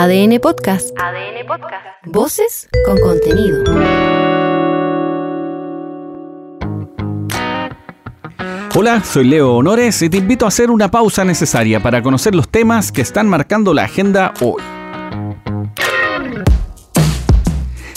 ADN Podcast. ADN Podcast. Voces con contenido. Hola, soy Leo Honores y te invito a hacer una pausa necesaria para conocer los temas que están marcando la agenda hoy.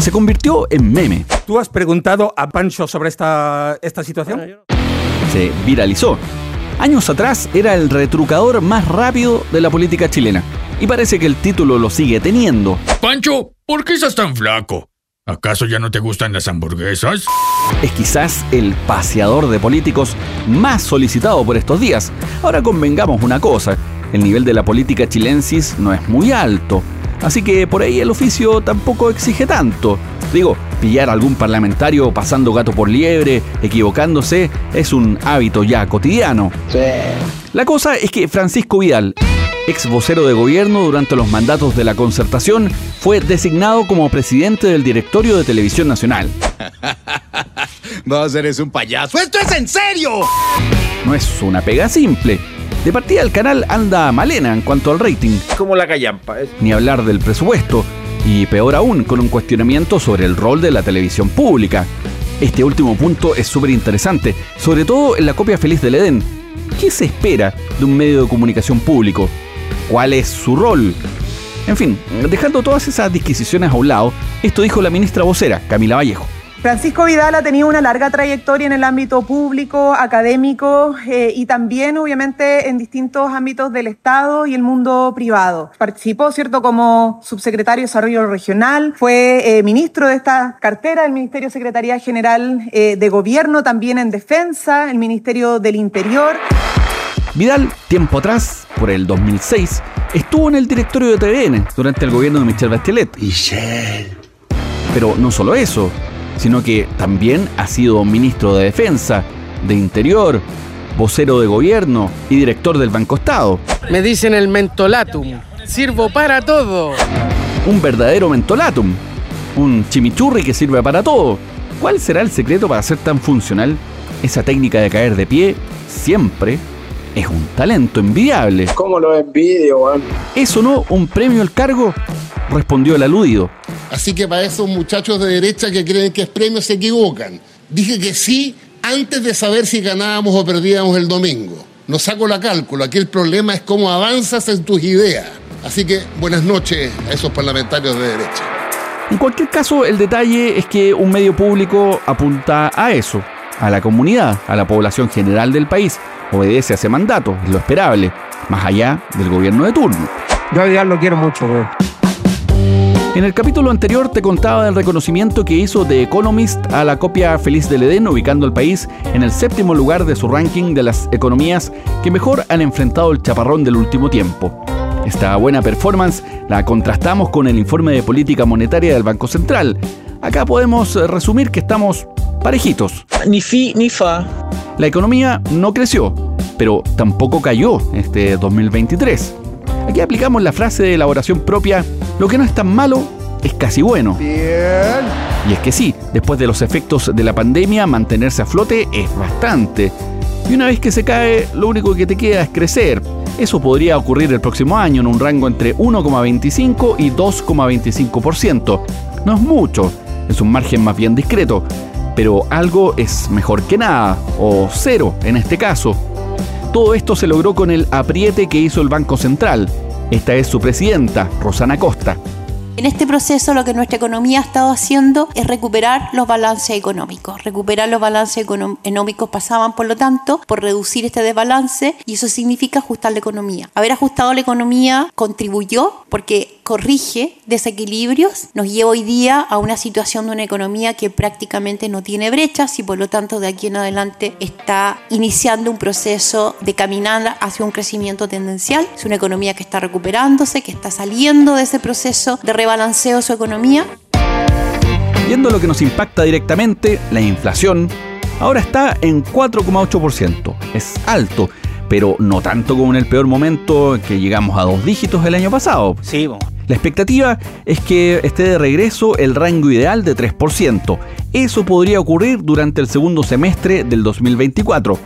Se convirtió en meme. ¿Tú has preguntado a Pancho sobre esta, esta situación? Se viralizó. Años atrás era el retrucador más rápido de la política chilena. Y parece que el título lo sigue teniendo. Pancho, ¿por qué estás tan flaco? ¿Acaso ya no te gustan las hamburguesas? Es quizás el paseador de políticos más solicitado por estos días. Ahora convengamos una cosa, el nivel de la política chilensis no es muy alto. Así que por ahí el oficio tampoco exige tanto. Digo, pillar a algún parlamentario pasando gato por liebre, equivocándose, es un hábito ya cotidiano. La cosa es que Francisco Vidal, ex vocero de gobierno durante los mandatos de la concertación, fue designado como presidente del directorio de Televisión Nacional. Vos eres un payaso. ¡Esto es en serio! No es una pega simple. De partida el canal anda malena en cuanto al rating. Como la callampa. Ni hablar del presupuesto. Y peor aún, con un cuestionamiento sobre el rol de la televisión pública. Este último punto es súper interesante, sobre todo en la copia feliz del Edén. ¿Qué se espera de un medio de comunicación público? ¿Cuál es su rol? En fin, dejando todas esas disquisiciones a un lado, esto dijo la ministra vocera, Camila Vallejo. Francisco Vidal ha tenido una larga trayectoria en el ámbito público, académico eh, y también obviamente en distintos ámbitos del Estado y el mundo privado. Participó, ¿cierto?, como subsecretario de Desarrollo Regional, fue eh, ministro de esta cartera del Ministerio de Secretaría General eh, de Gobierno, también en Defensa, el Ministerio del Interior. Vidal, tiempo atrás, por el 2006, estuvo en el directorio de TVN durante el gobierno de Michelle Bachelet. Michelle. Pero no solo eso, sino que también ha sido ministro de Defensa, de Interior, vocero de gobierno y director del Banco Estado. Me dicen el mentolatum. Sirvo para todo. Un verdadero mentolatum. Un chimichurri que sirve para todo. ¿Cuál será el secreto para ser tan funcional? Esa técnica de caer de pie siempre es un talento envidiable. ¿Cómo lo envidio, weón? ¿Es o no un premio al cargo? Respondió el aludido. Así que para esos muchachos de derecha que creen que es premio se equivocan. Dije que sí antes de saber si ganábamos o perdíamos el domingo. No saco la cálculo, aquí el problema es cómo avanzas en tus ideas. Así que buenas noches a esos parlamentarios de derecha. En cualquier caso, el detalle es que un medio público apunta a eso, a la comunidad, a la población general del país. Obedece a ese mandato, es lo esperable, más allá del gobierno de turno. Yo a lo quiero mucho, güey. En el capítulo anterior te contaba del reconocimiento que hizo The Economist a la copia feliz del Edén, ubicando al país en el séptimo lugar de su ranking de las economías que mejor han enfrentado el chaparrón del último tiempo. Esta buena performance la contrastamos con el informe de política monetaria del Banco Central. Acá podemos resumir que estamos parejitos. Ni fi ni fa. La economía no creció, pero tampoco cayó este 2023. Aquí aplicamos la frase de elaboración propia, lo que no es tan malo es casi bueno. Bien. Y es que sí, después de los efectos de la pandemia, mantenerse a flote es bastante. Y una vez que se cae, lo único que te queda es crecer. Eso podría ocurrir el próximo año en un rango entre 1,25 y 2,25%. No es mucho, es un margen más bien discreto, pero algo es mejor que nada, o cero en este caso. Todo esto se logró con el apriete que hizo el Banco Central. Esta es su presidenta, Rosana Costa. En este proceso lo que nuestra economía ha estado haciendo es recuperar los balances económicos. Recuperar los balances económicos pasaban, por lo tanto, por reducir este desbalance y eso significa ajustar la economía. Haber ajustado la economía contribuyó porque corrige desequilibrios, nos lleva hoy día a una situación de una economía que prácticamente no tiene brechas y por lo tanto de aquí en adelante está iniciando un proceso de caminar hacia un crecimiento tendencial. Es una economía que está recuperándose, que está saliendo de ese proceso de rebalanceo su economía. Viendo lo que nos impacta directamente, la inflación, ahora está en 4,8%. Es alto, pero no tanto como en el peor momento que llegamos a dos dígitos el año pasado. Sí, bo. La expectativa es que esté de regreso el rango ideal de 3%. Eso podría ocurrir durante el segundo semestre del 2024.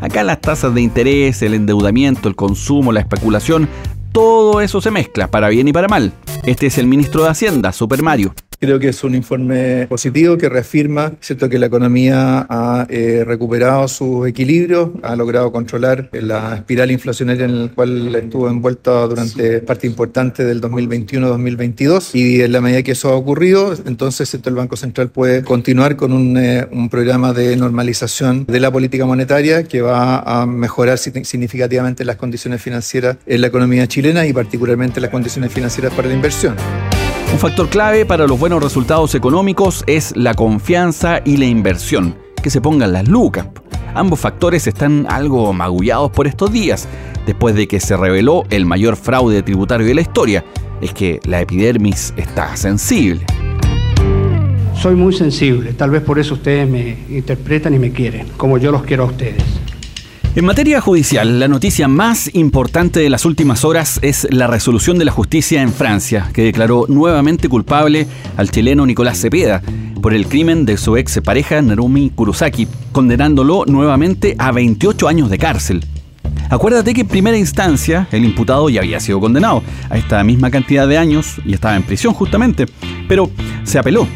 Acá las tasas de interés, el endeudamiento, el consumo, la especulación, todo eso se mezcla, para bien y para mal. Este es el ministro de Hacienda, Super Mario. Creo que es un informe positivo que reafirma ¿cierto? que la economía ha eh, recuperado su equilibrio, ha logrado controlar la espiral inflacionaria en la cual estuvo envuelta durante parte importante del 2021-2022 y en la medida que eso ha ocurrido, entonces ¿cierto? el Banco Central puede continuar con un, eh, un, programa de normalización de la política monetaria que va a mejorar significativamente las condiciones financieras en la economía chilena y particularmente las condiciones financieras para la inversión. Un factor clave para los buenos resultados económicos es la confianza y la inversión, que se pongan las lucas. Ambos factores están algo magullados por estos días, después de que se reveló el mayor fraude tributario de la historia. Es que la epidermis está sensible. Soy muy sensible, tal vez por eso ustedes me interpretan y me quieren, como yo los quiero a ustedes. En materia judicial, la noticia más importante de las últimas horas es la resolución de la justicia en Francia, que declaró nuevamente culpable al chileno Nicolás Cepeda por el crimen de su ex pareja Narumi Kurosaki, condenándolo nuevamente a 28 años de cárcel. Acuérdate que en primera instancia el imputado ya había sido condenado a esta misma cantidad de años y estaba en prisión justamente, pero se apeló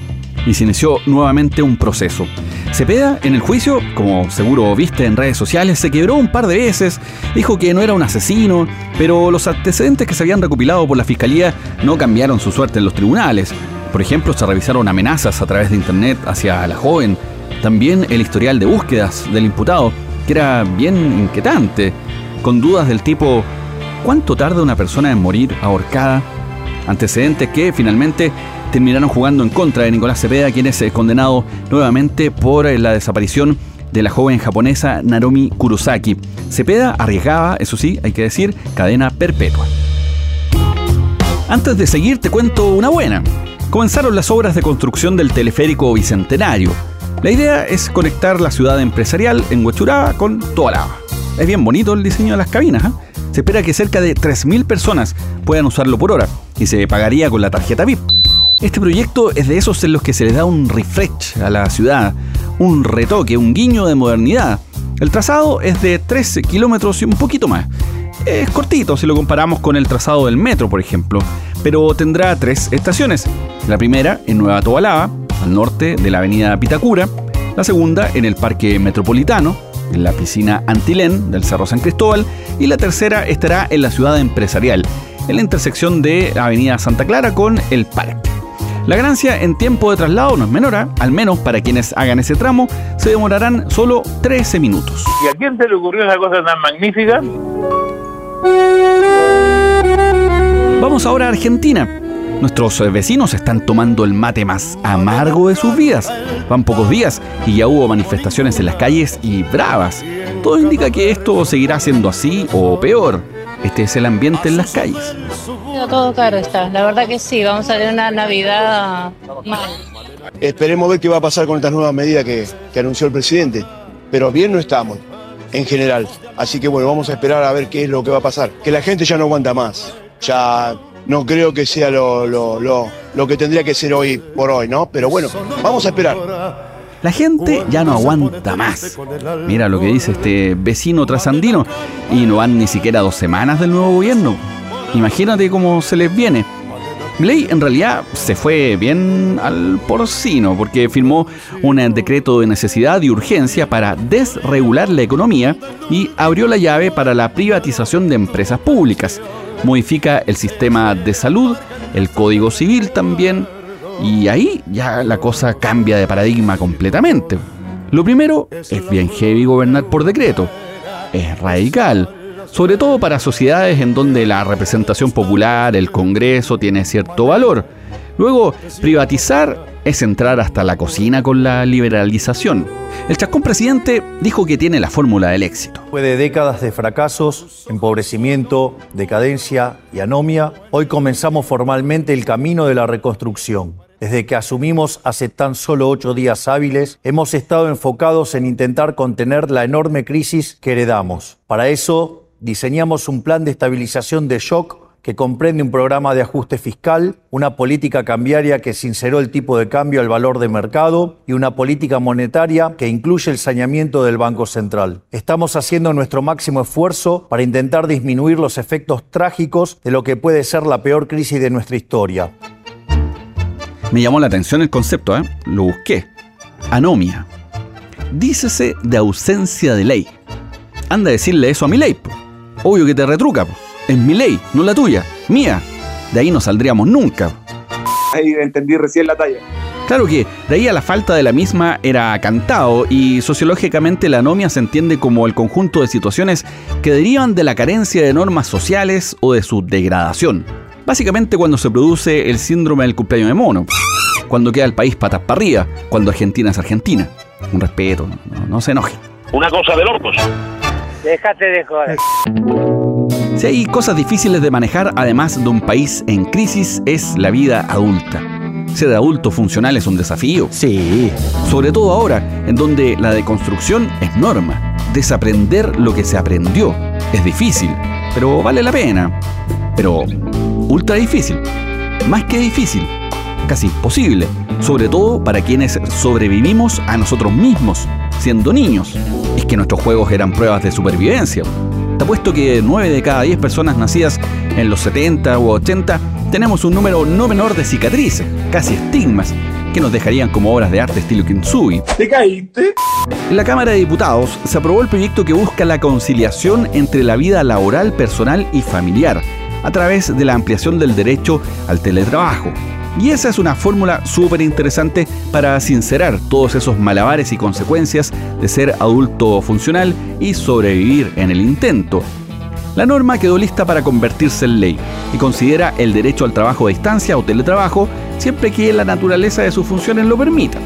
y se inició nuevamente un proceso. Cepeda, en el juicio, como seguro viste en redes sociales, se quebró un par de veces, dijo que no era un asesino, pero los antecedentes que se habían recopilado por la fiscalía no cambiaron su suerte en los tribunales. Por ejemplo, se revisaron amenazas a través de internet hacia la joven, también el historial de búsquedas del imputado, que era bien inquietante, con dudas del tipo, ¿cuánto tarda una persona en morir ahorcada? Antecedentes que finalmente terminaron jugando en contra de Nicolás Cepeda, quien es condenado nuevamente por eh, la desaparición de la joven japonesa Naromi Kurosaki. Cepeda arriesgaba, eso sí, hay que decir, cadena perpetua. Antes de seguir, te cuento una buena. Comenzaron las obras de construcción del teleférico Bicentenario. La idea es conectar la ciudad empresarial en Huachuraba con Tobalaba. Es bien bonito el diseño de las cabinas. ¿eh? Se espera que cerca de 3.000 personas puedan usarlo por hora y se pagaría con la tarjeta VIP. Este proyecto es de esos en los que se le da un refresh a la ciudad, un retoque, un guiño de modernidad. El trazado es de 13 kilómetros y un poquito más. Es cortito si lo comparamos con el trazado del metro, por ejemplo, pero tendrá tres estaciones. La primera en Nueva Tobalaba, al norte de la avenida Pitacura. La segunda en el Parque Metropolitano, en la piscina Antilén del Cerro San Cristóbal. Y la tercera estará en la ciudad empresarial, en la intersección de Avenida Santa Clara con el Parque. La ganancia en tiempo de traslado no es menor, ¿eh? al menos para quienes hagan ese tramo, se demorarán solo 13 minutos. ¿Y a quién se le ocurrió esa cosa tan magnífica? Vamos ahora a Argentina. Nuestros vecinos están tomando el mate más amargo de sus vidas. Van pocos días y ya hubo manifestaciones en las calles y bravas. Todo indica que esto seguirá siendo así o peor. Este es el ambiente en las calles. Todo caro está, la verdad que sí, vamos a tener una Navidad mal. Esperemos ver qué va a pasar con estas nuevas medidas que, anunció el presidente, pero bien no estamos, en general. Así que bueno, vamos a esperar a ver qué es lo que va a pasar. Que la gente ya no aguanta más, ya no creo que sea lo, lo, lo que tendría que ser hoy por hoy, ¿no? Pero bueno, vamos a esperar. La gente ya no aguanta más. Mira lo que dice este vecino trasandino. Y no van ni siquiera dos semanas del nuevo gobierno. Imagínate cómo se les viene. Ley en realidad se fue bien al porcino porque firmó un decreto de necesidad y urgencia para desregular la economía y abrió la llave para la privatización de empresas públicas. Modifica el sistema de salud, el código civil también, y ahí ya la cosa cambia de paradigma completamente. Lo primero es bien heavy gobernar por decreto. Es radical, sobre todo para sociedades en donde la representación popular, el Congreso, tiene cierto valor. Luego, privatizar es entrar hasta la cocina con la liberalización. El chascón presidente dijo que tiene la fórmula del éxito. Después de décadas de fracasos, empobrecimiento, decadencia y anomia, hoy comenzamos formalmente el camino de la reconstrucción. Desde que asumimos hace tan solo ocho días hábiles, hemos estado enfocados en intentar contener la enorme crisis que heredamos. Para eso, diseñamos un plan de estabilización de shock que comprende un programa de ajuste fiscal, una política cambiaria que sinceró el tipo de cambio al valor de mercado y una política monetaria que incluye el saneamiento del Banco Central. Estamos haciendo nuestro máximo esfuerzo para intentar disminuir los efectos trágicos de lo que puede ser la peor crisis de nuestra historia. Me llamó la atención el concepto, ¿eh? Lo busqué. Anomia. Dícese de ausencia de ley. Anda a decirle eso a mi ley. Obvio que te retruca. Es mi ley, no la tuya, mía. De ahí no saldríamos nunca. Ahí entendí recién la talla. Claro que de ahí a la falta de la misma era cantado y sociológicamente la anomia se entiende como el conjunto de situaciones que derivan de la carencia de normas sociales o de su degradación. Básicamente cuando se produce el síndrome del cumpleaños de mono, cuando queda el país patas para arriba, cuando Argentina es Argentina. Un respeto, no, no se enoje. Una cosa de locos. Déjate de joder. Si hay cosas difíciles de manejar, además de un país en crisis, es la vida adulta. Ser adulto funcional es un desafío. Sí. Sobre todo ahora, en donde la deconstrucción es norma. Desaprender lo que se aprendió es difícil, pero vale la pena. Pero ultra difícil. Más que difícil. Casi imposible. Sobre todo para quienes sobrevivimos a nosotros mismos, siendo niños. Es que nuestros juegos eran pruebas de supervivencia. Te apuesto que 9 de cada 10 personas nacidas en los 70 u 80 tenemos un número no menor de cicatrices, casi estigmas, que nos dejarían como obras de arte estilo Kintsugi. ¿Te caíste? En la Cámara de Diputados se aprobó el proyecto que busca la conciliación entre la vida laboral, personal y familiar, a través de la ampliación del derecho al teletrabajo. Y esa es una fórmula súper interesante para sincerar todos esos malabares y consecuencias de ser adulto funcional y sobrevivir en el intento. La norma quedó lista para convertirse en ley y considera el derecho al trabajo a distancia o teletrabajo siempre que la naturaleza de sus funciones lo permita.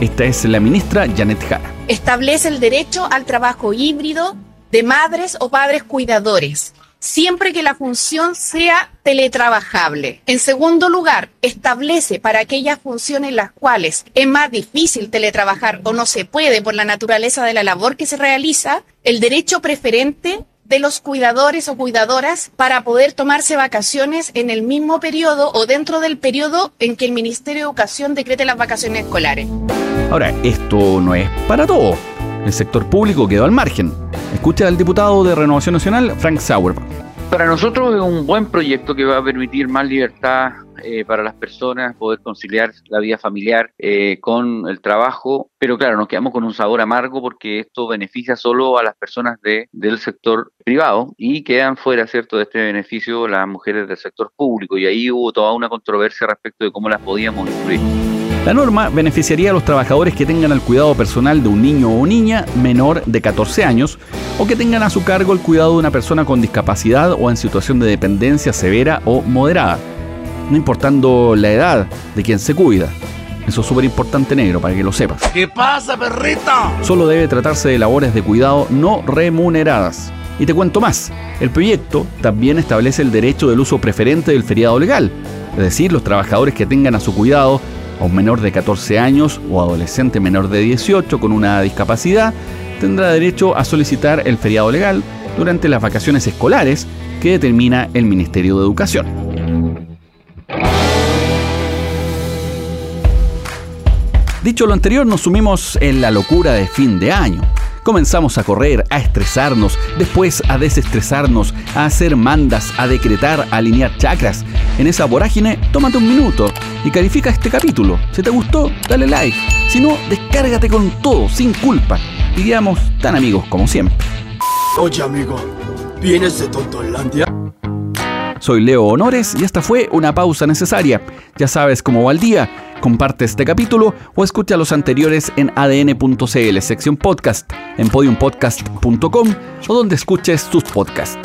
Esta es la ministra Janet Jara. Establece el derecho al trabajo híbrido de madres o padres cuidadores siempre que la función sea teletrabajable. En segundo lugar, establece para aquellas funciones las cuales es más difícil teletrabajar o no se puede por la naturaleza de la labor que se realiza, el derecho preferente de los cuidadores o cuidadoras para poder tomarse vacaciones en el mismo periodo o dentro del periodo en que el Ministerio de Educación decrete las vacaciones escolares. Ahora, esto no es para todo. El sector público quedó al margen. Escucha al diputado de Renovación Nacional, Frank Sauer. Para nosotros es un buen proyecto que va a permitir más libertad eh, para las personas, poder conciliar la vida familiar eh, con el trabajo, pero claro, nos quedamos con un sabor amargo porque esto beneficia solo a las personas de, del sector privado y quedan fuera, ¿cierto?, de este beneficio las mujeres del sector público y ahí hubo toda una controversia respecto de cómo las podíamos incluir. La norma beneficiaría a los trabajadores que tengan el cuidado personal de un niño o niña menor de 14 años o que tengan a su cargo el cuidado de una persona con discapacidad o en situación de dependencia severa o moderada, no importando la edad de quien se cuida. Eso es súper importante negro para que lo sepas. ¿Qué pasa, perrita? Solo debe tratarse de labores de cuidado no remuneradas. Y te cuento más, el proyecto también establece el derecho del uso preferente del feriado legal, es decir, los trabajadores que tengan a su cuidado a un menor de 14 años o adolescente menor de 18 con una discapacidad tendrá derecho a solicitar el feriado legal durante las vacaciones escolares que determina el Ministerio de Educación. Dicho lo anterior, nos sumimos en la locura de fin de año. Comenzamos a correr, a estresarnos, después a desestresarnos, a hacer mandas, a decretar, a alinear chakras. En esa vorágine, tómate un minuto y califica este capítulo. Si te gustó, dale like. Si no, descárgate con todo, sin culpa. Y digamos, tan amigos como siempre. Oye, amigo, ¿vienes de Tontolandia? Soy Leo Honores y esta fue una pausa necesaria. Ya sabes cómo va el día. Comparte este capítulo o escucha los anteriores en adn.cl, sección podcast, en podiumpodcast.com o donde escuches tus podcasts.